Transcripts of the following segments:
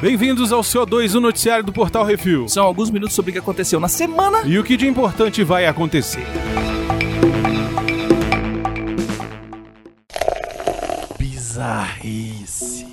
Bem-vindos ao CO2, o noticiário do Portal Refil. São alguns minutos sobre o que aconteceu na semana. E o que de importante vai acontecer? Bizarrice.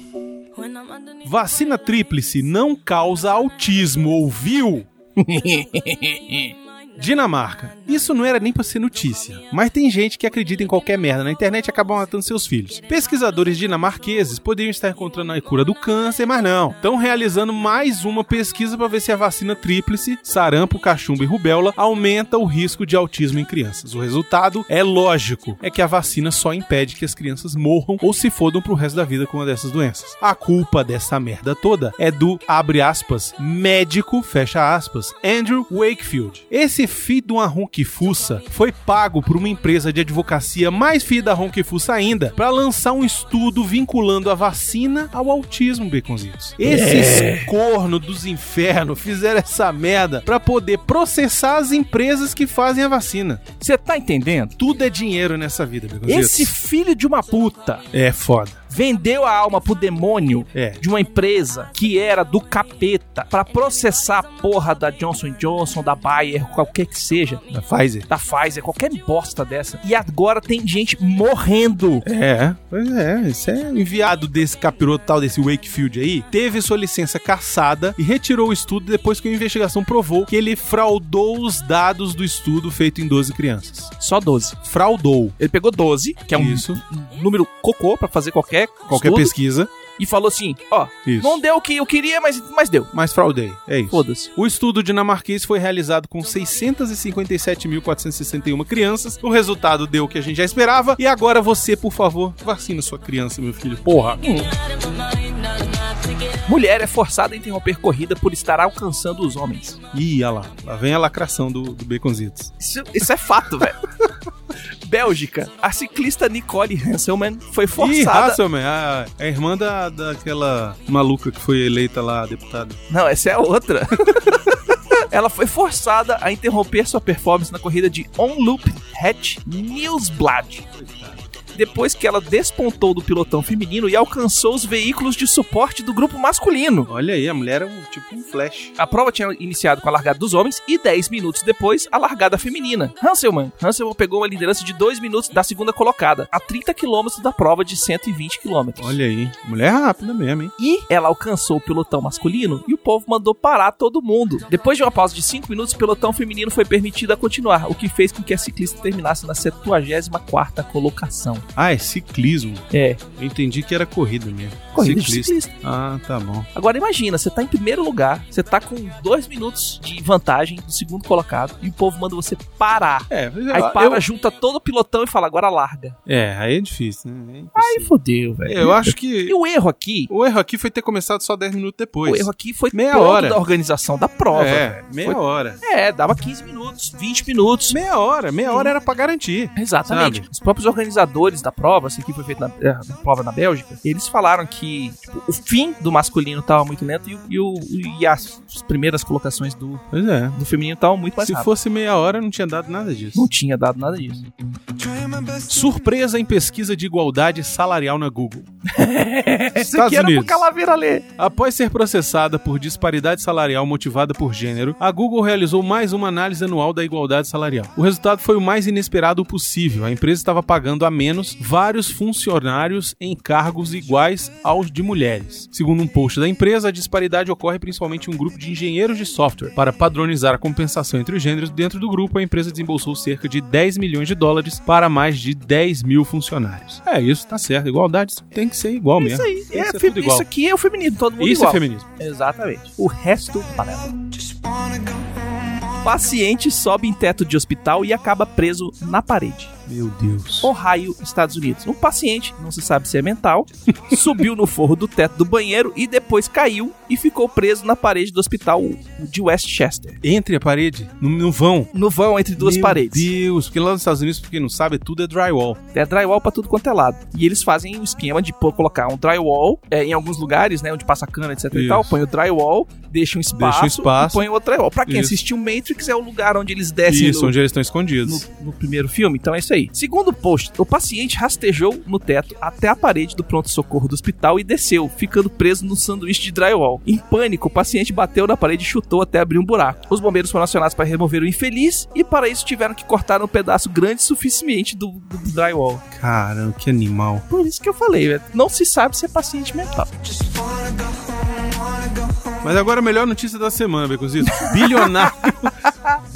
Vacina tríplice não causa autismo, ouviu? Dinamarca. Isso não era nem pra ser notícia, mas tem gente que acredita em qualquer merda na internet e acaba matando seus filhos. Pesquisadores dinamarqueses poderiam estar encontrando a cura do câncer, mas não. Estão realizando mais uma pesquisa para ver se a vacina tríplice, sarampo, cachumba e rubéola aumenta o risco de autismo em crianças. O resultado é lógico, é que a vacina só impede que as crianças morram ou se fodam pro resto da vida com uma dessas doenças. A culpa dessa merda toda é do, abre aspas, médico, fecha aspas, Andrew Wakefield. Esse filho de uma ronquifuça foi pago por uma empresa de advocacia mais filha da ronquifuça ainda para lançar um estudo vinculando a vacina ao autismo, Beconzitos. Esses É. corno dos infernos fizeram essa merda para poder processar as empresas que fazem a vacina. Você tá entendendo? Tudo é dinheiro nessa vida, Beconzitos. Esse filho de uma puta é foda. Vendeu a alma pro demônio É. de uma empresa que era do capeta pra processar a porra da Johnson Johnson, da Bayer, qualquer que seja, Da Pfizer. da Pfizer, qualquer bosta dessa. E agora tem gente morrendo. É, pois é, isso é enviado desse capiroto tal, desse Wakefield aí, teve sua licença cassada e retirou o estudo depois que a investigação provou que ele fraudou os dados do estudo feito em 12 crianças. Só 12. Fraudou. Ele pegou 12, que é um Isso. número cocô pra fazer qualquer Qualquer estudo, pesquisa. e falou assim, ó, Isso. não deu o que eu queria, mas, mas deu. Mas fraudei. É isso. Foda-se. O estudo dinamarquês foi realizado com 657.461 crianças. O resultado deu o que a gente já esperava. E agora você, por favor, vacina sua criança, meu filho. Porra. Mulher é forçada a interromper corrida por estar alcançando os homens. Ih, olha lá. Lá vem a lacração do, do Baconzitos. Isso, isso é fato, velho. Bélgica. A ciclista Nicole Hanselman foi Ih, forçada. Hasselman, a, a irmã da, daquela maluca que foi eleita lá, deputada. Não, essa é a outra. Ela foi forçada a interromper sua performance na corrida de On Loop Hatch Newsblad. Depois que ela despontou do pilotão feminino e alcançou os veículos de suporte do grupo masculino. Olha aí, a mulher é um, tipo um flash. A prova tinha iniciado com a largada dos homens e 10 minutos depois a largada feminina. Hanselman. Hanselman pegou uma liderança de 2 minutos da segunda colocada, a 30 quilômetros da prova de 120 quilômetros. Olha aí, mulher rápida mesmo, hein? E ela alcançou o pelotão masculino e o povo mandou parar todo mundo. Depois de uma pausa de 5 minutos, o pelotão feminino foi permitido a continuar, o que fez com que a ciclista terminasse na 74ª colocação. Ah, é ciclismo. É, Eu entendi que era corrida mesmo. corrida de ciclista. Ah, tá bom. Agora imagina, você tá em primeiro lugar, você tá com 2 minutos de vantagem do segundo colocado e o povo manda você parar. É, Aí eu, para, junta todo o pilotão e fala, agora larga. é, aí é difícil, né? É Aí fodeu, velho. eu acho E que o erro aqui, o erro aqui foi ter começado só 10 minutos depois. o erro aqui foi Meia hora. da organização da prova. É, velho. meia Foi- hora. É, dava 15 minutos, 20 minutos. Meia hora, meia hora era pra garantir. Exatamente. Sabe? Os próprios organizadores da prova, assim que foi feita na, eh, na prova na Bélgica, eles falaram que tipo, o fim do masculino tava muito lento e, e, o- e as, as primeiras colocações do, é. do feminino estavam muito mais Se rápidas. fosse meia hora, não tinha dado nada disso. Não tinha dado nada disso. Surpresa em pesquisa de igualdade salarial na Google. Isso Estados aqui era pro Unidos. Calaveira ler. Após ser processada por disparidade salarial motivada por gênero, a Google realizou mais uma análise anual da igualdade salarial. O resultado foi o mais inesperado possível. A empresa estava pagando a menos vários funcionários em cargos iguais aos de mulheres. Segundo um post da empresa, a disparidade ocorre principalmente em um grupo de engenheiros de software. Para padronizar a compensação entre os gêneros dentro do grupo, a empresa desembolsou cerca de 10 milhões de dólares para mais de 10 mil funcionários. É, isso tá certo. Igualdade tem que ser igual mesmo. Isso aí. É, tudo igual. isso aqui é o feminismo, todo mundo Isso igual. é feminismo. Exatamente. O resto, panela. Paciente sobe em teto de hospital e acaba preso na parede. Meu Deus. Ohio, Estados Unidos. Um paciente, não se sabe se é mental, subiu no forro do teto do banheiro e depois caiu e ficou preso na parede do hospital de Westchester. Entre a parede, no, no vão. No vão entre duas Meu paredes. Deus, porque lá nos Estados Unidos, pra quem não sabe, tudo é drywall. É drywall pra tudo quanto é lado. E eles fazem o esquema de pô, colocar um drywall é, em alguns lugares, né, onde passa cana, etc e Isso. tal, põe o drywall, deixa um espaço, Deixa um espaço. e põe outro drywall. Pra quem Isso. assistiu Matrix é o lugar onde eles descem Isso, no, onde eles estão escondidos. no, no primeiro filme. Então é isso aí. Aí. Segundo o post, o paciente rastejou no teto até a parede do pronto-socorro do hospital e desceu, ficando preso no sanduíche de drywall. Em pânico, o paciente bateu na parede e chutou até abrir um buraco. Os bombeiros foram acionados para remover o infeliz e para isso tiveram que cortar um pedaço grande o suficiente do, do, do drywall. Caramba, que animal. Por isso que eu falei, velho, não se sabe se é paciente mental. Mas agora a melhor notícia da semana, Becozito. Bilionário,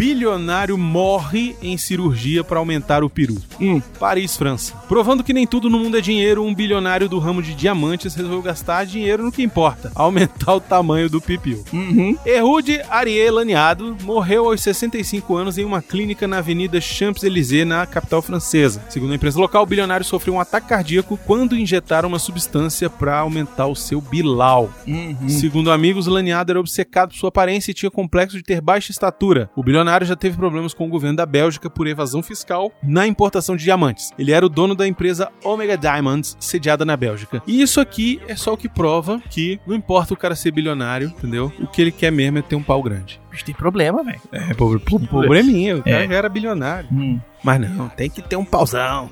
bilionário morre em cirurgia para aumentar o peru. Hum. Paris, França. Provando que nem tudo no mundo é dinheiro, um bilionário do ramo de diamantes resolveu gastar dinheiro no que importa, aumentar o tamanho do pipiu. Uhum. Ehud Ariel Laniado morreu aos 65 anos em uma clínica na Avenida Champs-Élysées, na capital francesa. Segundo a imprensa local, o bilionário sofreu um ataque cardíaco quando injetaram uma substância para aumentar o seu bilau. Uhum. Segundo amigos, Laniado era obcecado por sua aparência e tinha complexo de ter baixa estatura. O bilionário já teve problemas com o governo da Bélgica por evasão fiscal na importação de diamantes. Ele era o dono da empresa Omega Diamonds, sediada na Bélgica. E isso aqui é só o que prova que não importa o cara ser bilionário, entendeu? O que ele quer mesmo é ter um pau grande. Bicho, tem problema, velho. É, probleminha, o cara É. era bilionário. Hum. Mas não, tem que ter um pauzão.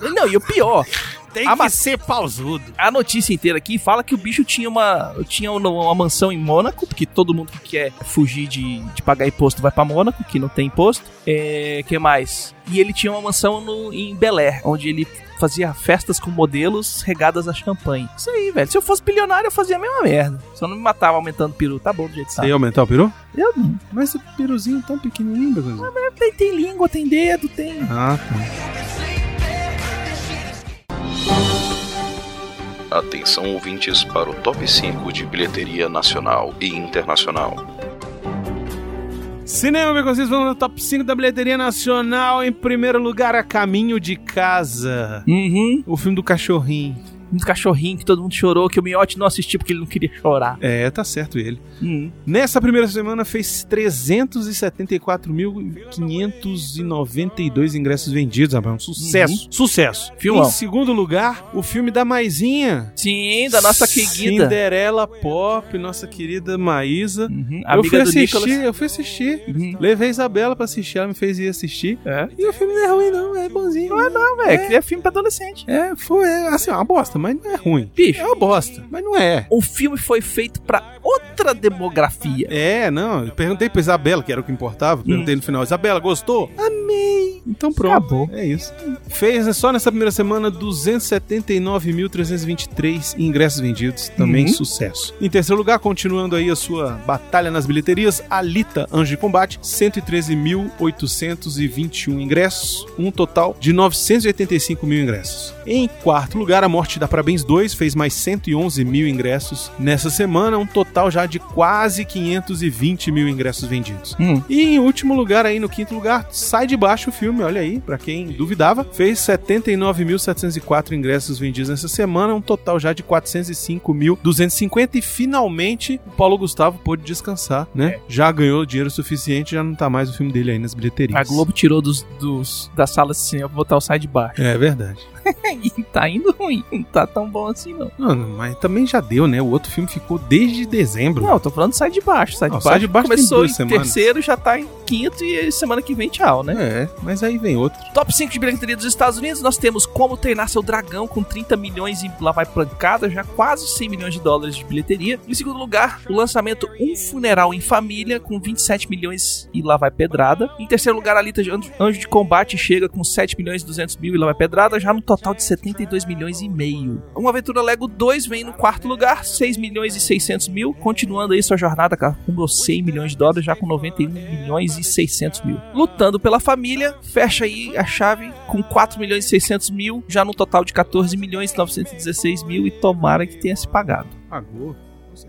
Não, e o pior, Tem Ah, que mas- ser pausudo. a notícia inteira aqui fala que o bicho tinha uma, tinha uma, uma mansão em Mônaco, porque todo mundo que quer fugir de, de pagar imposto vai pra Mônaco, que não tem imposto. É, que mais? E ele tinha uma mansão no, em Bel Air, onde ele fazia festas com modelos regadas a champanhe. Isso aí, velho. Se eu fosse bilionário, eu fazia a mesma merda. Só não me matava aumentando o peru. Tá bom do jeito que Você ia aumentar o peru? Eu não. Mas o peruzinho tão pequenininho, Beconzinho. Tem, tem língua, tem dedo, tem. Ah, tá. Atenção ouvintes para o top 5 de bilheteria nacional e internacional. Cinema, Beconzitos, vamos no top 5 da bilheteria nacional. Em primeiro lugar, A Caminho de Casa. Uhum. O filme do cachorrinho. Um cachorrinho que todo mundo chorou, que o Miotti não assistiu porque ele não queria chorar. É, tá certo ele. Uhum. Nessa primeira semana fez 374.592 ingressos vendidos, rapaz. Um sucesso. Sucesso. Filmão. Em segundo lugar, o filme da Maisinha. Sim, da nossa querida. Cinderela Pop, nossa querida Maísa. Uhum. Eu fui assistir, eu fui assistir. Uhum. Levei a Isabela pra assistir, ela me fez ir assistir. É. E o filme não é ruim, não, é bonzinho. Não é, não, velho, que é filme pra adolescente. É, foi, é, assim, é uma bosta, mas não é ruim. Bicho. É uma bosta, mas não é. O filme foi feito pra outra demografia. É, não, eu perguntei pra Isabela, que era o que importava, perguntei no final, Isabela, gostou? Amei! Então pronto, Acabou. é isso. Fez né, só nessa primeira semana 279.323 ingressos vendidos, também Uhum. sucesso. Em terceiro lugar, continuando aí a sua batalha nas bilheterias, Alita Anjo de Combate, 113.821 ingressos, um total de 985 mil ingressos. Em quarto lugar, A Morte dá Parabéns 2 fez mais 111 mil ingressos nessa semana, um total já de quase 520 mil ingressos vendidos. Hum. E em último lugar, aí no quinto lugar, sai de baixo o filme, olha aí, pra quem duvidava, fez 79.704 ingressos vendidos nessa semana, um total já de 405.250 e finalmente o Paulo Gustavo pôde descansar, né? Já ganhou dinheiro suficiente, já não tá mais o filme dele aí nas bilheterias. A Globo tirou dos, dos, da sala de cinema pra botar o sai de baixo. É verdade. e tá indo ruim. Não tá tão bom assim, não. Não, mas também já deu, né? O outro filme ficou desde dezembro. Não, eu tô falando do sai de baixo. Sai de Não, baixo, Sai de Baixo começou em semanas. terceiro, já tá em quinto e semana que vem tchau, né? É, mas aí vem outro. Top 5 de bilheteria dos Estados Unidos, nós temos Como Treinar Seu Dragão com 30 milhões e lá vai pancada, já quase 100 milhões de dólares de bilheteria. Em segundo lugar, o lançamento Um Funeral em Família com 27 milhões e lá vai pedrada. Em terceiro lugar, a Alita de Anjo Anjo de Combate chega com 7 milhões e 200 mil e lá vai pedrada, já no total de 72 milhões e meio. Uma Aventura Lego 2 vem no quarto lugar, 6 milhões e 600 mil, continuando aí sua jornada cara, com 100 milhões de dólares, já com 91 milhões e 600 mil. Lutando pela família, fecha aí a chave com 4 milhões e 600 mil, já no total de 14 milhões e 916 mil e tomara que tenha se pagado. Pagou.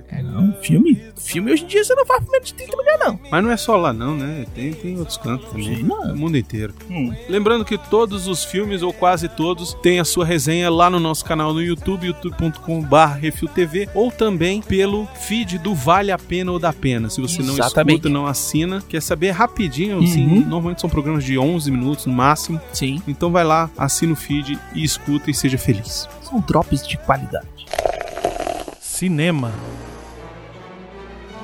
É, não, filme? Filme hoje em dia você não faz menos de 30 milhões, não. Mas não é só lá não, né? Tem, tem outros cantos também. No mundo inteiro. Hum. Lembrando que todos os filmes, ou quase todos, têm a sua resenha lá no nosso canal no YouTube, youtube.com.br refiltv, ou também pelo feed do Vale a Pena ou da Pena. Se você não Exatamente. escuta, não assina, quer saber rapidinho, Uhum. assim, normalmente são programas de 11 minutos no máximo. Sim, Então vai lá, assina o feed e escuta e seja feliz. são drops de qualidade. Cinema.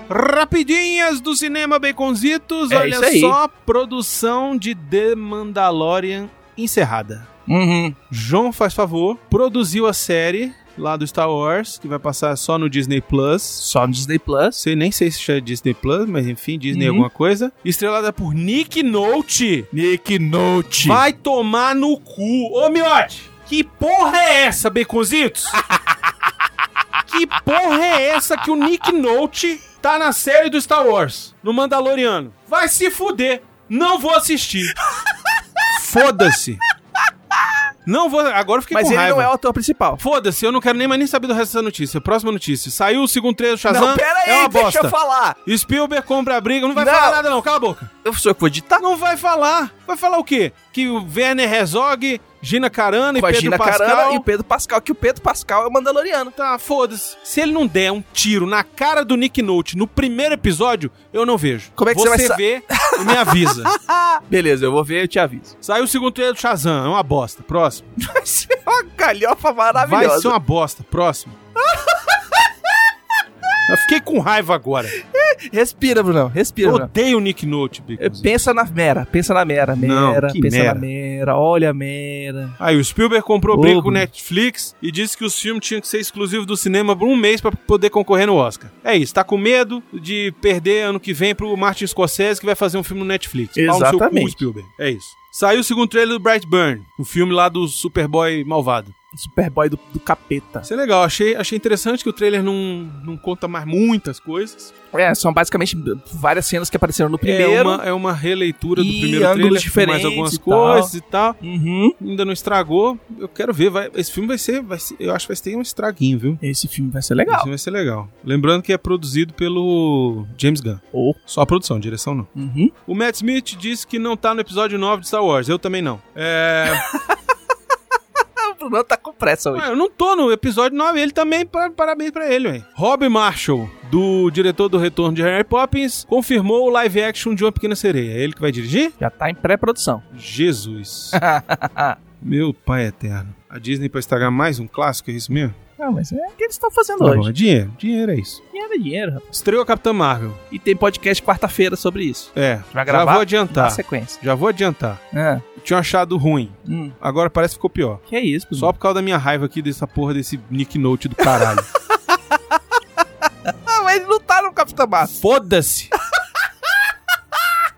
Rapidinhas do cinema Baconzitos, É olha só, produção de The Mandalorian encerrada. Uhum. João, faz favor, produziu a série lá do Star Wars, que vai passar só no Disney Plus. Só no Disney Plus. Sei nem sei se chama Disney Plus, mas enfim, Disney Uhum. alguma coisa. Estrelada por Nick Note. Nick Note. Vai tomar no cu. Ô, Miote, que porra é essa, Baconzitos? que porra é essa que o Nick Note tá na série do Star Wars, no Mandaloriano? Vai se fuder. Não vou assistir. Foda-se. Não vou. Agora eu fiquei Mas com ele raiva. não é o ator principal. Foda-se, eu não quero nem mais nem saber do resto dessa notícia. Próxima notícia. Saiu o segundo trailer do Shazam. não, pera aí, é uma deixa bosta. eu falar. Spielberg compra a briga. Não vai Não. falar nada, não. Cala a boca. Eu sou eu que vou editar. Não vai falar. Vai falar o quê? Que o Werner Herzog, Gina Carano e Com a Pedro Gina Pascal... Carano e o Pedro Pascal, que o Pedro Pascal é o Mandaloriano. Tá, foda-se. Se ele não der um tiro na cara do Nick Note no primeiro episódio, eu não vejo. Como é que você vai sa- vê e me avisa. Beleza, eu vou ver e eu te aviso. Saiu o segundo trailer do Shazam. É uma bosta. Próximo. Vai ser uma galhofa Vai maravilhosa. ser uma bosta. Próximo. Eu fiquei com raiva agora. Respira, Brunão. Respira, Brunão. odeio o Nick Note, É, Bicos. Pensa na Mera, pensa na Mera, Não, Mera, que pensa Mera. na Mera, olha a Mera. Aí o Spielberg comprou briga com o. Netflix e disse que os filmes tinham que ser exclusivos do cinema por um mês pra poder concorrer no Oscar. É isso, tá com medo de perder ano que vem pro Martin Scorsese que vai fazer um filme no Netflix. Pau no seu cu, Exatamente. Spielberg. É isso. Saiu o segundo trailer do Brightburn, o filme lá do Superboy malvado. Superboy do, do capeta. Isso é legal, achei, achei interessante que o trailer não, não conta mais muitas coisas. É, são basicamente várias cenas que apareceram no É primeiro. uma, é uma releitura do primeiro trailer, com mais diferentes algumas e coisas e tal. Uhum. Ainda não estragou. Eu quero ver. Vai, esse filme vai ser, vai ser. Eu acho que vai ter um estraguinho, viu? Esse filme vai ser Esse legal. filme vai ser legal. Lembrando que é produzido pelo James Gunn. Oh. Só a produção, direção não. Uhum. O Matt Smith disse que não tá no episódio 9 de Star Wars. Eu também não. É. Ah, Bruno tá com pressa hoje. Ué, eu não tô no episódio 9. Ele também, pa- parabéns pra ele, ué. Rob Marshall, do diretor do Retorno de Harry Poppins, confirmou o live action de Uma Pequena Sereia. É ele que vai dirigir? Já tá em pré-produção. Jesus. Meu pai eterno. A Disney pra estragar mais um clássico, é isso mesmo? Não, mas é o que eles estão fazendo Tá bom, é hoje. dinheiro. Dinheiro é isso. Dinheiro é dinheiro, rapaz. Estreou a Capitã Marvel. E tem podcast quarta-feira sobre isso. É, Vai já gravar vou Na adiantar. sequência. Já vou adiantar. Ah, Eu tinha achado ruim. hum. Agora parece que ficou pior. Que é isso? Só por causa da minha raiva aqui dessa porra desse Nick Note do caralho. Mas ele não tá no Capitão Massa. Foda-se!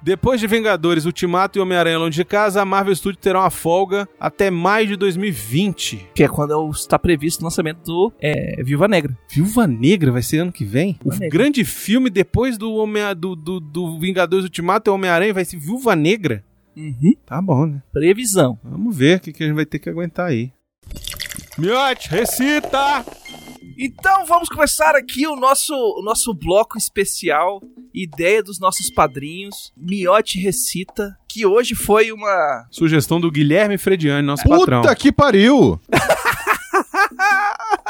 Depois de Vingadores, Ultimato e Homem-Aranha Longe de Casa, a Marvel Studios terá uma folga até maio de 2020. Que é quando está previsto o lançamento do é, Viúva Negra. Viúva Negra vai ser ano que vem? O Negra. grande filme depois do, Homem do, do, do Vingadores Ultimato e Homem-Aranha vai ser Viúva Negra? Uhum. Tá bom, né? Previsão. Vamos ver o que, que a gente vai ter que aguentar aí. Miote, recita! Então vamos começar aqui o nosso, o nosso bloco especial, ideia dos nossos padrinhos, Miote Recita, que hoje foi uma... Sugestão do Guilherme Frediani, nosso Puta patrão. que pariu!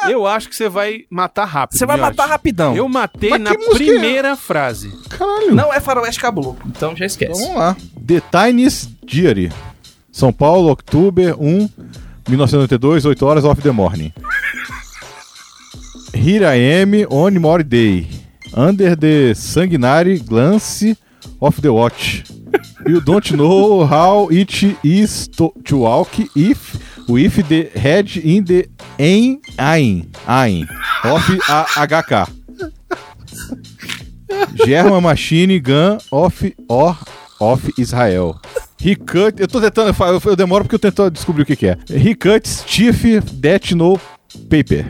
Eu acho que você vai matar rápido. Você vai Miote. matar rapidão. Eu matei Mas na é? primeira frase. Caralho. Não é Faroeste Caboclo, então já esquece. Então vamos lá. The Tiniest Diary. São Paulo, outubro 1, 1992, 8 horas of the morning. Here I am on more day. Under the sanguinary glance of the watch. You don't know how it is to, to walk if with the head in the ein ein ein of a HK. German Machine Gun of or of Israel. He cut. Eu tô tentando. Eu, eu demoro porque eu tento descobrir o que, que é. Cuts chief that no paper.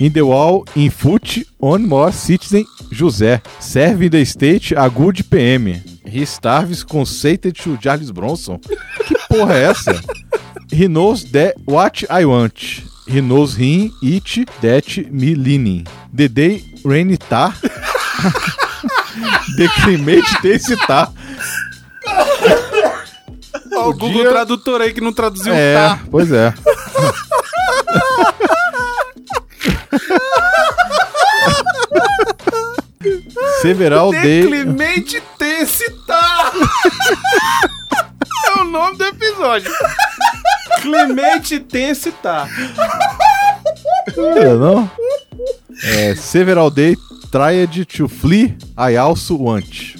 In the wall, in foot, on more citizen José. Serve the state a good PM. He starves conceited to Charles Bronson. Que porra é essa? He knows that what I want. He knows him it that me leaning. The day rain tá. The climate desse tá. Ó, o Google Podia- Tradutor aí que não traduziu É, tá. pois é. Several Day. Clemente Tecitar! é o nome do episódio. Clemente Tecitar. É, não? É, several Day tried to flee, I also want.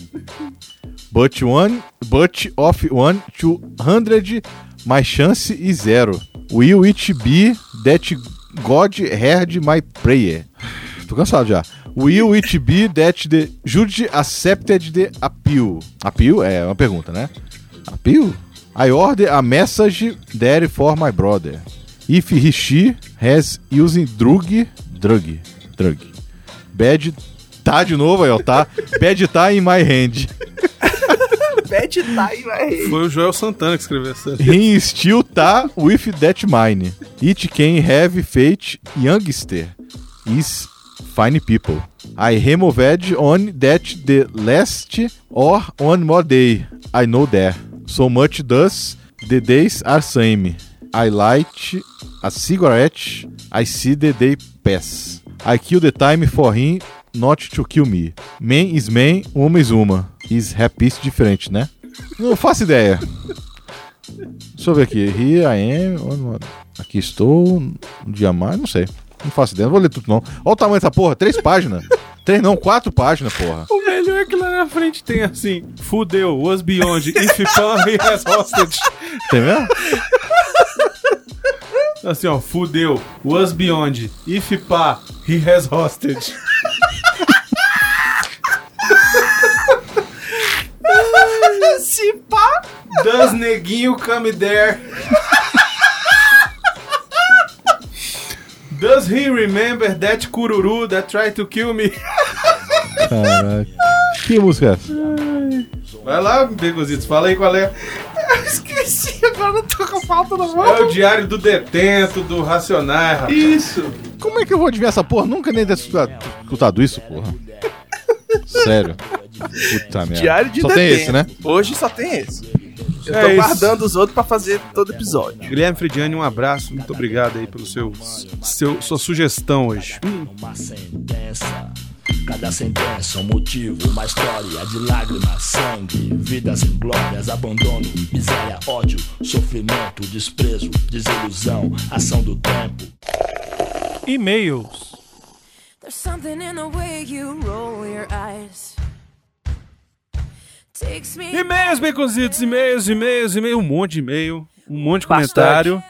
But one, but of one to hundred My chance is zero. Will it be that God heard my prayer? Tô cansado já. Will it be that the judge accepted the appeal? Appeal é uma pergunta, né? Appeal? I order a message there for my brother. If he she has using drug, drug, drug. Bad tá de novo aí, ó, tá? Bad tá in my hand. Bad time, velho. Foi o Joel Santana que escreveu essa. He still tá with that mine. It can have fate youngster is fine people. I removed on that the last or one more day. I know there. So much does the days are same. I light a cigarette. I see the day pass. I kill the time for him not to kill me. Man is man, uma is uma. Is happy diferente, né? Não faço ideia. Deixa eu ver aqui. Here I am. Aqui estou. Um dia mais, não sei. Não faço ideia. Não vou ler tudo, não. Olha o tamanho dessa porra. Três páginas. Três não, quatro páginas, porra. O melhor é que lá na frente tem assim: Fudeu, was beyond, if he has hostage. Tem mesmo? Assim, ó, fudeu, was beyond, if pá, he has hostage. Does neguinho come there? Does he remember that cururu that tried to kill me? Caraca. Que música é essa? Vai lá, Begozitos, fala aí qual é. Esqueci, agora não tô com falta na É mão. o diário do detento, do racionais, rapaz. Isso. Como é que eu vou adivinhar essa porra? Nunca nem ter escutado, isso, porra. Sério. Puta merda. Diário de Só tem detento. esse, né? Hoje só tem esse. Eu É tô isso. guardando os outros pra fazer todo episódio. Guilherme Frediani, um abraço, muito obrigado aí pelo seu, seu sua sugestão hoje. uma sentença. Cada sentença um motivo, uma história de lágrimas, sangue, vidas inglórias, abandono, miséria, ódio, sofrimento, desprezo, desilusão, ação do tempo. E-mails. There's something in the way you roll your eyes. E-mails, baconzitos, e-mails, e-mails, e-mails, um monte de e-mail, um monte de Bastante. comentário.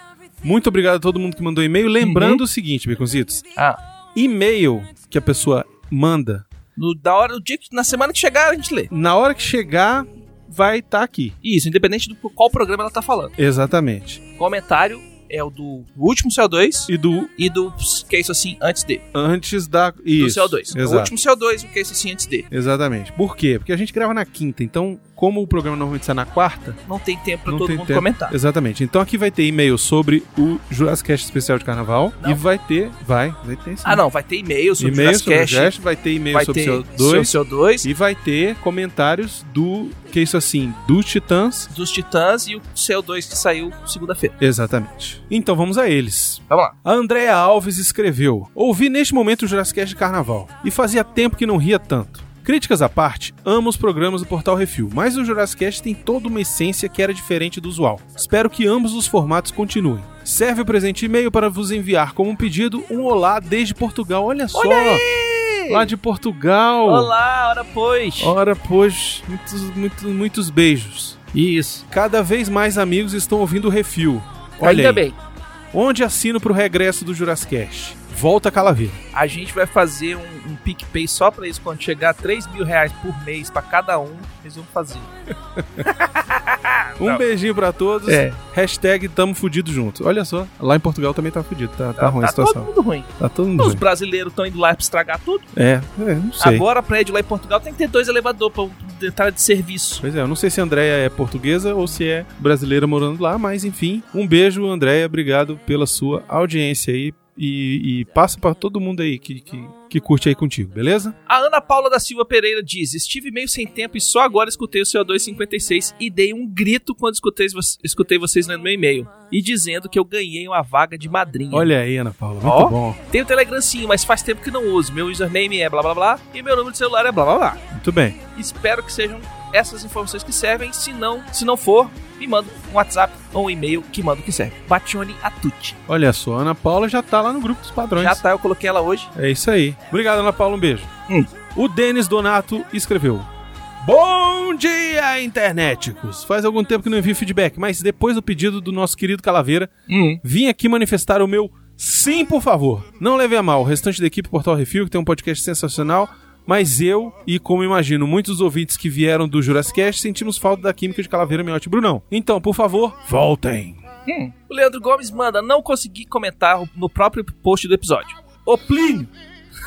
Muito obrigado a todo mundo que mandou e-mail. Lembrando o seguinte, baconzitos, Ah. e-mail que a pessoa manda, No, da hora do dia que na semana que chegar a gente lê. na hora que chegar, vai estar aqui. Isso, independente do qual programa ela tá falando. Exatamente. Comentário é o do último CO2 E do e do que é isso assim antes de. antes da. Do Isso. CO2. O Exato. último CO2 e o que é isso assim antes de. Exatamente. Por quê? Porque a gente grava na quinta, então, como o programa normalmente sai na quarta, Não tem tempo não todo mundo tempo. comentar. Exatamente. Então aqui vai ter e-mail sobre o Jurassic especial de carnaval. Não. E vai ter. Vai, vai ter sim. Ah, não, vai ter e-mail sobre E-mail o sobre o Jurassic vai ter e-mail sobre o CO2. CO2 E vai ter comentários do. Que é isso assim? Dos Titãs. dos Titãs e o CO2 que saiu segunda-feira. Exatamente. Então vamos a eles. Vamos lá. A Andrea Alves escreveu: Ouvi neste momento o Jurassic de carnaval. E fazia tempo que não ria tanto. Críticas à parte, amo os programas do Portal Refil, mas o Jurassic Cast tem toda uma essência que era diferente do usual. Espero que ambos os formatos continuem. Serve o presente e-mail para vos enviar como um pedido um olá desde Portugal. Olha só! Lá de Portugal! Olá, ora pois. Ora, pois, muitos, muitos, muitos beijos. Isso. Cada vez mais amigos estão ouvindo o Refil. Olha Ainda aí. bem. Onde assino pro regresso do Jurassic? Volta Calaveira. A gente vai fazer um, um PicPay só pra isso. Quando chegar a 3 mil reais por mês pra cada um, eles vão fazer. Um beijinho pra todos. É. Hashtag tamo fudido junto. Olha só, lá em Portugal também tá fudido. Tá, tá, ruim a tá todo situação. mundo ruim. Tá todo mundo Os ruim. brasileiros estão indo lá pra estragar tudo. É, é, não sei. Agora, prédio lá em Portugal tem que ter dois elevadores pra entrar de serviço. Pois é, eu não sei se a Andréia é portuguesa ou se é brasileira morando lá, mas enfim. Um beijo, Andréia. Obrigado pela sua audiência aí. E, e passa pra todo mundo aí que, que, que curte aí contigo, beleza? A Ana Paula da Silva Pereira diz: Estive meio sem tempo e só agora escutei o CO256 e dei um grito quando escutei, escutei vocês lendo meu e-mail e dizendo que eu ganhei uma vaga de madrinha. Olha aí, Ana Paula, muito Ó. bom. Tem o Telegram sim, mas faz tempo que não uso. Meu username é blá blá blá e meu número de celular é blá blá blá. Muito bem. Espero que sejam essas informações que servem. Se não, se não for, me manda um WhatsApp ou um e-mail que manda o que serve. Batione Atucci. Olha só, a Ana Paula já tá lá no grupo dos padrões. Já tá, eu coloquei ela hoje. É isso aí. Obrigado, Ana Paula. Um beijo. Hum. O Denis Donato escreveu: Bom dia, internéticos! Faz algum tempo que não envio feedback, mas depois do pedido do nosso querido Calaveira, Hum. vim aqui manifestar o meu sim, por favor. Não leve a mal o restante da equipe Portal Refil, que tem um podcast sensacional, mas eu, e como imagino muitos ouvintes que vieram do Jurassic Cast, sentimos falta da química de Calaveira, Miotti e Brunão. Então, por favor, voltem. Hum. O Leandro Gomes manda, não consegui comentar no próprio post do episódio. Ô Plínio!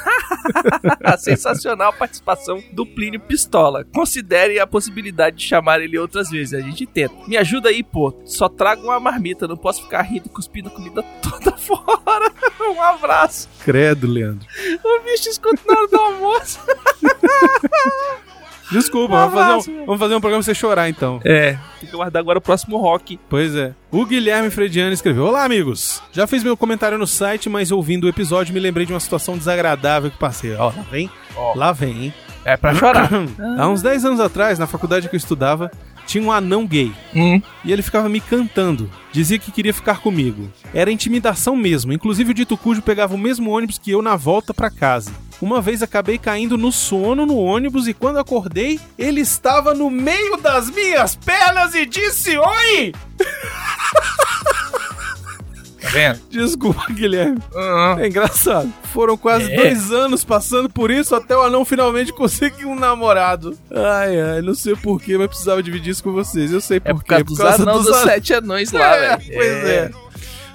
Sensacional a participação do Plínio Pistola. Considere a possibilidade de chamar ele outras vezes. A gente tenta. Me ajuda aí, pô. Só traga uma marmita. Não posso ficar rindo cuspindo a comida toda fora. um abraço. Credo, Leandro. O bicho escuta na hora do almoço. Desculpa, Um vamos, fazer um, vamos fazer um programa pra você chorar então. É, tem que aguardar agora o próximo rock. Pois é. O Guilherme Frediano escreveu: Olá, amigos! Já fiz meu comentário no site, mas ouvindo o episódio me lembrei de uma situação desagradável que passei. Ó, lá vem. Ó. Lá vem, hein? É pra chorar. Há uns 10 anos atrás, na faculdade que eu estudava, tinha um anão gay. hum. E ele ficava me cantando. Dizia que queria ficar comigo. Era intimidação mesmo. Inclusive o dito cujo pegava o mesmo ônibus que eu na volta pra casa. Uma vez acabei caindo no sono no ônibus e quando acordei, ele estava no meio das minhas pernas e disse oi! Tá vendo? Desculpa, Guilherme. Uhum. É engraçado. Foram quase É. dois anos passando por isso até o anão finalmente conseguir um namorado. Ai, ai, não sei porquê, mas precisava dividir isso com vocês. Eu sei É porquê. por causa dos anãos dos an- sete anões lá, É, velho. Pois é.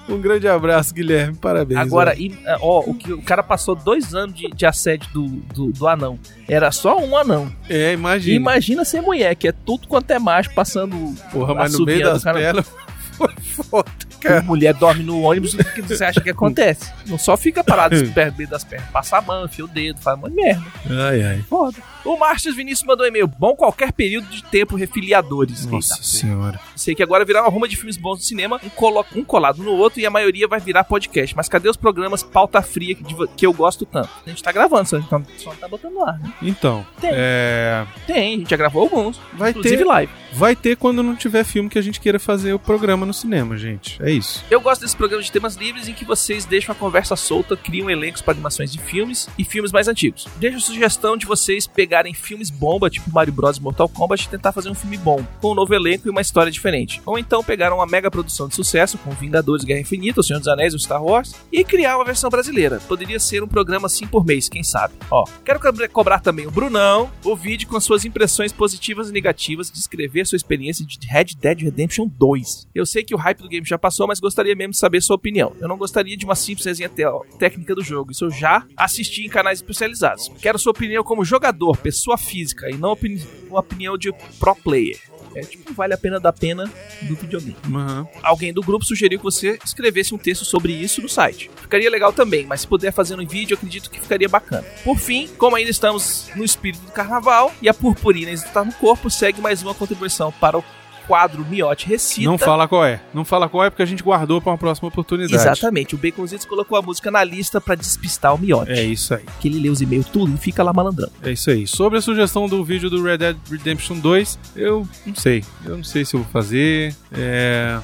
Um grande abraço, Guilherme. Parabéns. Agora, ó. e, ó, o, que, o cara passou dois anos de, de assédio do, do, do anão. Era só um anão. É, imagina. Imagina ser mulher, que é tudo quanto é macho passando. Porra, mas no meio das cara. pernas foi foda, A cara. mulher dorme no ônibus, o que você acha que acontece? Não só fica parado perto das pernas, passa a mão, enfia o dedo, faz um de merda. Ai, ai. Foda. O Márcio Vinícius mandou um e-mail. Bom qualquer período de tempo refiliadores. Nossa Eita, senhora. Sei que agora virá uma ruma de filmes bons do cinema, um, colo- um colado no outro, e a maioria vai virar podcast. Mas cadê os programas pauta fria que, que eu gosto tanto? A gente tá gravando, só, então, só não tá botando no ar, né? Então, Tem. é... Tem, a gente já gravou alguns. Vai inclusive ter, live. vai ter quando não tiver filme que a gente queira fazer o programa no cinema, gente. É isso. Eu gosto desses programas de temas livres em que vocês deixam a conversa solta, criam elencos para animações de filmes e filmes mais antigos. Deixo a sugestão de vocês pegarem filmes bomba, tipo Mario Bros e Mortal Kombat, e tentar fazer um filme bom, com um novo elenco e uma história diferente. Ou então pegar uma mega produção de sucesso, com Vingadores Guerra Infinita, O Senhor dos Anéis ou Star Wars, e criar uma versão brasileira. Poderia ser um programa assim por mês, quem sabe. Ó, quero co- cobrar também o Brunão o vídeo com suas impressões positivas e negativas, descrever sua experiência de Red Dead Redemption 2. Eu sei que o hype do game já passou, mas gostaria mesmo de saber sua opinião. Eu não gostaria de uma simples resenha técnica do jogo, isso eu já assisti em canais especializados. Quero sua opinião como jogador, pessoa física, e não opini uma opinião de pro player. É tipo, vale a pena da pena do videogame Aham. alguém do grupo sugeriu que você escrevesse um texto sobre isso no site. Ficaria legal também, mas se puder fazer no vídeo, acredito que ficaria bacana. Por fim, como ainda estamos no espírito do carnaval e a purpurina está no corpo, segue mais uma contribuição para o quadro Miote Recita. Não fala qual é. Não fala qual é porque a gente guardou pra uma próxima oportunidade. Exatamente, o Baconzitos colocou a música na lista para despistar o Miote. É isso aí. Que ele lê os e-mails tudo e fica lá malandrão. É isso aí. Sobre a sugestão do vídeo do Red Dead Redemption 2, eu não sei. Eu não sei se eu vou fazer. É...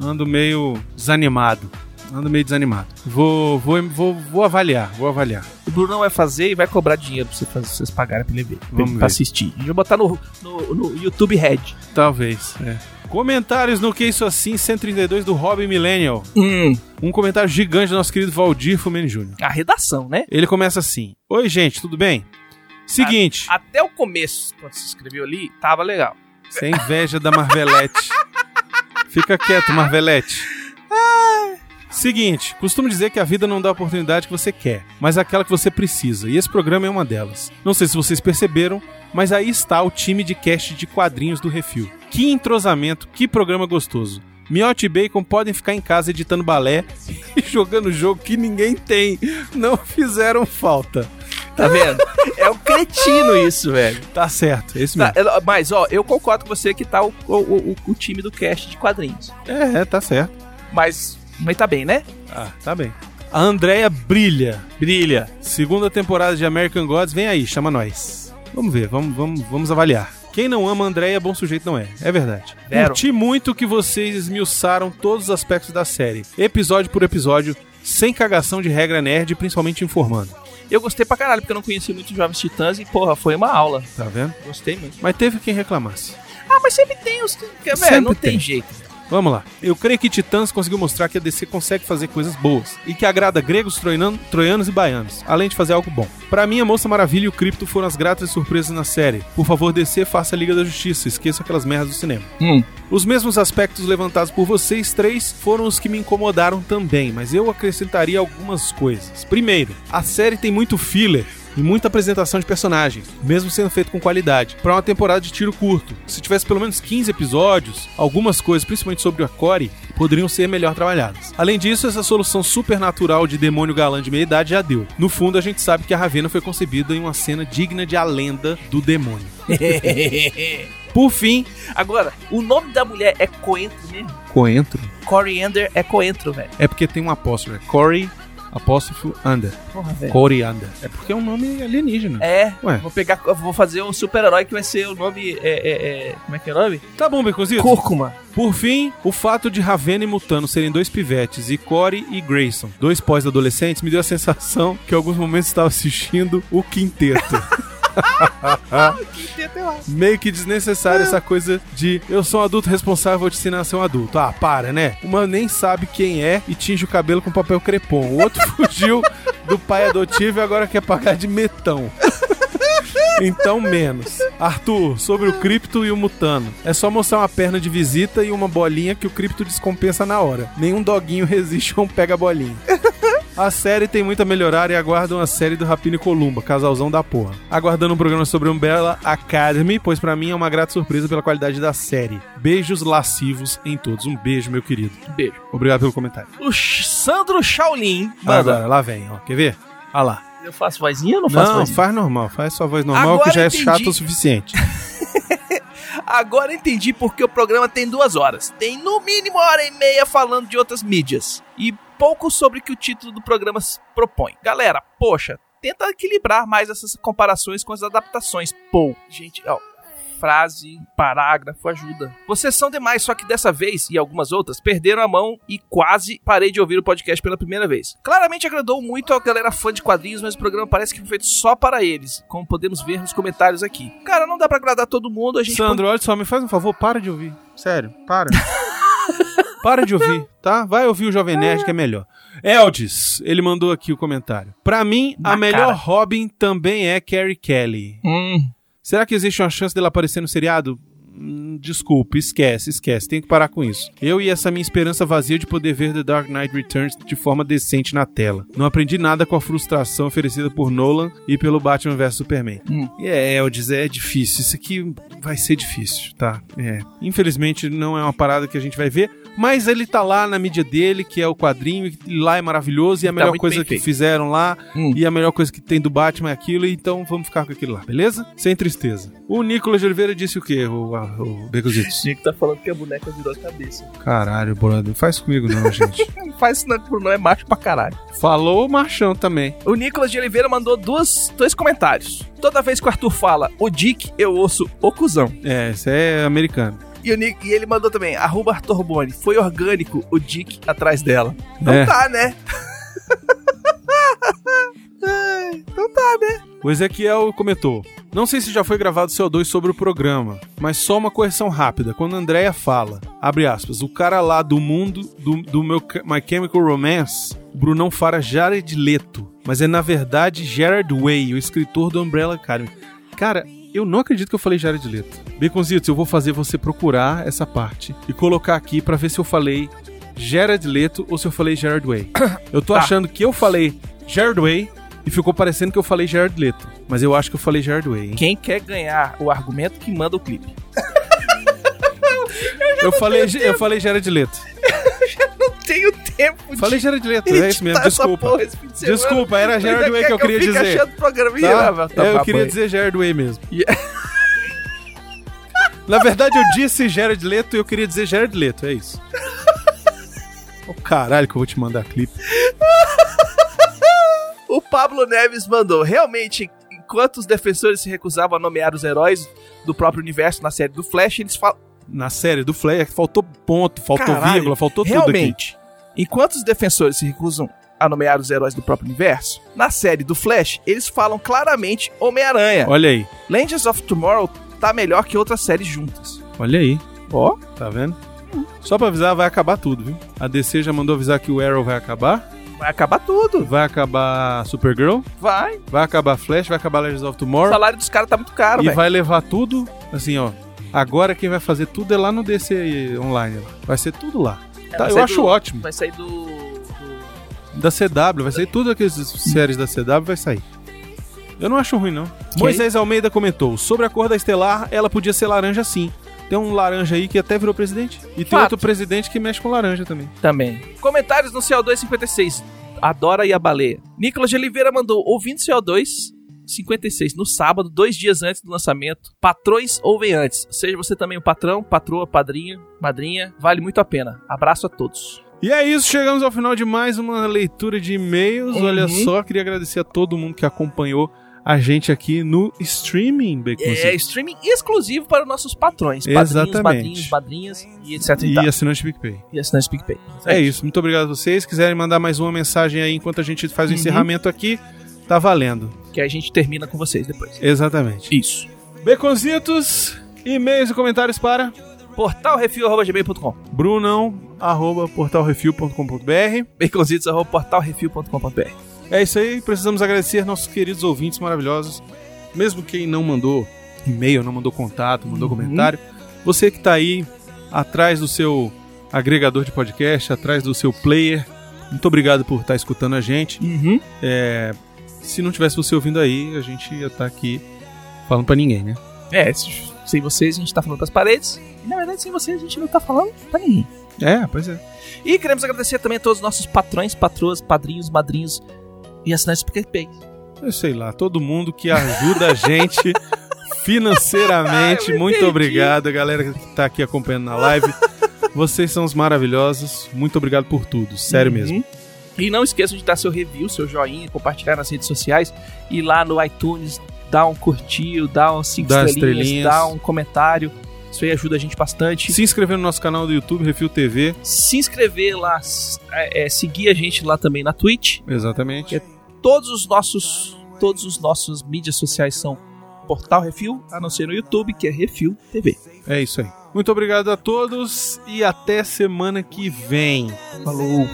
Ando meio desanimado. Ando meio desanimado. Vou, vou, vou, vou avaliar, vou avaliar. O Bruno vai fazer e vai cobrar dinheiro pra, você fazer, pra vocês pagarem pra ele ver. Vamos pra ver. assistir. A gente vai botar no, no, no YouTube Red. Talvez, é. Comentários no Que Isso Assim 132 do Robin Millennial. Hum, Um comentário gigante do nosso querido Valdir Fumene Jr. a redação, né? Ele começa assim: Oi, gente, tudo bem? Seguinte, Até o começo, quando você escreveu ali, tava legal. sem inveja da Marvelete. Fica quieto, Marvelete. Seguinte, costumo dizer que a vida não dá a oportunidade que você quer, mas aquela que você precisa, e esse programa é uma delas. Não sei se vocês perceberam, mas aí está o time de cast de quadrinhos do Refil. Que entrosamento, que programa gostoso. Miotti e Bacon podem ficar em casa editando balé e jogando jogo que ninguém tem. Não fizeram falta. Tá vendo? é um cretino isso, velho. Tá certo, é isso mesmo. Tá, é, mas, ó, eu concordo com você que tá o, o, o, o time do cast de quadrinhos. É, tá certo. Mas, mas tá bem, né? Ah, tá bem. A Andrea brilha. Brilha. Segunda temporada de American Gods, vem aí, chama nós. Vamos ver, vamos, vamos, vamos avaliar. Quem não ama a Andrea, bom sujeito não é. É verdade. Vero. Curti muito que vocês esmiuçaram todos os aspectos da série, episódio por episódio, sem cagação de regra nerd, principalmente informando. Eu gostei pra caralho, porque eu não conhecia muito Jovens Titãs e, porra, foi uma aula. Tá vendo? Gostei muito. Mas teve quem reclamasse. Ah, mas sempre tem os. Velho, Sempre não tem, tem. jeito. Vamos lá. Eu creio que Titãs conseguiu mostrar que a DC consegue fazer coisas boas e que agrada gregos, troinan- troianos e baianos, além de fazer algo bom. Pra mim, a Moça Maravilha e o Cripto foram as gratas surpresas na série. Por favor, DC, faça a Liga da Justiça, esqueça aquelas merdas do cinema. Hum. Os mesmos aspectos levantados por vocês três foram os que me incomodaram também, mas eu acrescentaria algumas coisas. Primeiro, a série tem muito filler e muita apresentação de personagens, mesmo sendo feito com qualidade, para uma temporada de tiro curto. Se tivesse pelo menos 15 episódios, algumas coisas, principalmente sobre a Corey, poderiam ser melhor trabalhadas. Além disso, essa solução supernatural de demônio galã de meia idade já deu. No fundo, a gente sabe que a Ravena foi concebida em uma cena digna de a lenda do demônio. Por fim, Agora, o nome da mulher é Coentro mesmo. coentro. Coriander é Coentro, velho. É porque tem um apóstolo, é Corey apóstrofo Under. Porra, velho. Coriander. É porque é um nome alienígena. É, Ué. vou pegar, vou fazer um super-herói que vai ser o nome. É, é, é, como é que é o nome? Tá bom, Beconzito. Cúrcuma. Por fim, o fato de Ravena e Mutano serem dois pivetes e Corey e Grayson, dois pós-adolescentes, me deu a sensação que em alguns momentos estava assistindo o quinteto. Meio que desnecessário essa coisa de eu sou um adulto responsável, vou te ensinar a ser um adulto. Ah, para, né? Uma nem sabe quem é e tinge o cabelo com papel crepom. O outro fugiu do pai adotivo e agora quer pagar de metão. Então, menos. Arthur, sobre o cripto e o mutano. É só mostrar uma perna de visita e uma bolinha que o cripto descompensa na hora. Nenhum doguinho resiste a um pega-bolinha. A série tem muito a melhorar e aguardam a série do Rapino e Columba, casalzão da porra. Aguardando um programa sobre Umbrella Academy, pois pra mim é uma grata surpresa pela qualidade da série. Beijos lascivos em todos. Um beijo, meu querido. Beijo. Obrigado pelo comentário. O Sandro Shaolin. Agora, lá vem, ó. Quer ver? Olha lá. Eu faço vozinha ou não faço Não, vozinha? faz normal, faz sua voz normal Agora que já é entendi. chato o suficiente. Agora entendi porque o programa tem duas horas. Tem no mínimo uma hora e meia falando de outras mídias. E pouco sobre o que o título do programa propõe. Galera, poxa, tenta equilibrar mais essas comparações com as adaptações. Pô, gente, ó. Frase, parágrafo, ajuda. Vocês são demais, só que dessa vez e algumas outras perderam a mão e quase parei de ouvir o podcast pela primeira vez. Claramente agradou muito a galera fã de quadrinhos, mas o programa parece que foi feito só para eles, como podemos ver nos comentários aqui. Cara, não dá pra agradar todo mundo, a gente Sandro, olha só, me faz um favor, para de ouvir. Sério, para. para de ouvir, tá? Vai ouvir o Jovem Nerd que é melhor. Eldis, ele mandou aqui o comentário. Pra mim, a Na melhor cara. Robin também é Carrie Kelly. Hum, Será que existe uma chance dela aparecer no seriado? Hum, Desculpa, esquece, esquece. Tem que parar com isso. Eu e essa minha esperança vazia de poder ver The Dark Knight Returns de forma decente na tela. Não aprendi nada com a frustração oferecida por Nolan e pelo Batman vs Superman. Hum. E é, Eldis, é difícil. Isso aqui vai ser difícil, tá? É. Infelizmente não é uma parada que a gente vai ver, mas ele tá lá na mídia dele, que é o quadrinho, e lá é maravilhoso, e a Tá melhor coisa que feito. fizeram lá, Hum. e a melhor coisa que tem do Batman é aquilo, então vamos ficar com aquilo lá, beleza? Sem tristeza. O Nicolas de Oliveira disse o quê, o, o Becozitos? Nico tá falando que a boneca virou a cabeça. Caralho, brother, faz comigo não, gente. Não faz isso não, Bruno, é macho pra caralho. Falou o Marchão também. O Nicolas de Oliveira mandou duas, dois comentários. Toda vez que o Arthur fala o Dick, eu ouço o cuzão. É, isso é americano. E, o Nick, e ele mandou também, arroba Arthur Boni, foi orgânico o Dick atrás dela. Então É. tá, né? Então tá, né? O Ezequiel comentou: Não sei se já foi gravado CO2 sobre o programa, mas só uma correção rápida. Quando a Andrea fala, abre aspas, o cara lá do mundo do, do meu My Chemical Romance, o Brunão fala Jared Leto, mas é na verdade Gerard Way, o escritor do Umbrella Academy. Cara, eu não acredito que eu falei Jared Leto. Baconzitos, eu vou fazer você procurar essa parte e colocar aqui pra ver se eu falei Gerard Leto ou se eu falei Gerard Way. Eu tô Tá. achando que eu falei Gerard Way e ficou parecendo que eu falei Jared Leto. Mas eu acho que eu falei Jared Way, hein? Quem quer ganhar o argumento que manda o clipe. Eu falei, eu falei Jared Leto. Não tenho tempo de Falei Jared Leto, é isso mesmo, desculpa. de. Desculpa, era ainda Way que eu queria fique dizer. achando programa. Ih, Tá? É, tomar eu queria dizer Jared Way mesmo. Yeah. Na verdade, eu disse Jared Leto e eu queria dizer Jared Leto, é isso. Ô caralho que eu vou te mandar clipe. O Pablo Neves mandou. Realmente, enquanto os defensores se recusavam a nomear os heróis do próprio universo na série do Flash, eles falam. Na série do Flash, faltou ponto, faltou Caralho, vírgula, faltou tudo aqui. Realmente, enquanto os defensores se recusam a nomear os heróis do próprio universo, na série do Flash, eles falam claramente Homem-Aranha. Olha aí, Legends of Tomorrow tá melhor que outras séries juntas. olha aí. Ó, Tá vendo? Só pra avisar, vai acabar tudo, viu? A DC já mandou avisar que o Arrow vai acabar. vai acabar tudo. Vai acabar Supergirl. Vai. Vai acabar Flash. Vai acabar Legends of O Tomorrow. salário dos caras tá muito caro, e velho. vai levar tudo, assim, ó. Agora quem vai fazer tudo é lá no DC Online. Vai ser tudo lá. É, Tá, eu acho do- ótimo. Vai sair do. do- Da CW, vai sair tudo aquelas séries da CW, vai sair. Eu não acho ruim, não. Moisés Almeida comentou: sobre a cor da Estelar, ela podia ser laranja sim. Tem um laranja aí que até virou presidente. E tem Fato. outro presidente que mexe com laranja também. Também. Comentários no CO256. Adora e a baleia. Nicolas de Oliveira mandou ouvindo CO2 56 no sábado, dois dias antes do lançamento. Patrões ouvem antes. Seja você também o patrão, patroa, padrinho, madrinha. Vale muito a pena. Abraço a todos. E é isso, chegamos ao final de mais uma leitura de e-mails. Uhum. Olha só, queria agradecer a todo mundo que acompanhou a gente aqui no streaming, É Baconzitos. streaming exclusivo para nossos patrões. Exatamente. Padrinhos, madrinhas, e etc. E, E assinante PicPay. e assinantes PicPay. É isso, muito obrigado a vocês. Quiserem mandar mais uma mensagem aí enquanto a gente faz o Uhum. encerramento aqui, tá valendo. Que a gente termina com vocês depois. Exatamente. Isso. Baconzitos, e-mails e comentários para portalrefil.gmail.com brunão, arroba portalrefil.com.br. baconzitos.portalrefil.com.br É isso aí, precisamos agradecer nossos queridos ouvintes maravilhosos. Mesmo quem não mandou e-mail, não mandou contato, mandou Uhum. comentário, você que tá aí atrás do seu agregador de podcast, atrás do seu player, muito obrigado por estar escutando a gente. Uhum. É, se não tivesse você ouvindo aí, a gente ia estar aqui falando pra ninguém, né? É, se- sem vocês a gente tá falando pras paredes. E na verdade, sem vocês a gente não tá falando pra ninguém. É, pois é. E queremos agradecer também a todos os nossos patrões, patroas, padrinhos, madrinhos e assinantes do PicPay. Eu sei lá, todo mundo que ajuda a gente financeiramente. muito obrigado, a galera que tá aqui acompanhando na live. Vocês são os maravilhosos. Muito obrigado por tudo, sério mesmo. E não esqueçam de dar seu review, seu joinha, compartilhar nas redes sociais e lá no iTunes dá um curtir, dá um cinco Dá estrelinhas, estrelinhas. dá um comentário. Isso aí ajuda a gente bastante. Se inscrever no nosso canal do YouTube, Refil TV. Se inscrever lá, é, é, seguir a gente lá também na Twitch. Exatamente. Todos os nossos, todos os nossos mídias sociais são Portal Refil, a não ser no YouTube, que é Refil TV. É isso aí. Muito obrigado a todos e até semana que vem. Falou.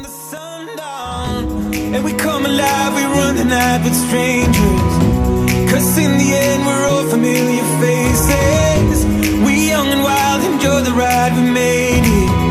And we come alive, we run the night with strangers. Cause in the end we're all familiar faces. We young and wild, enjoy the ride, we made it.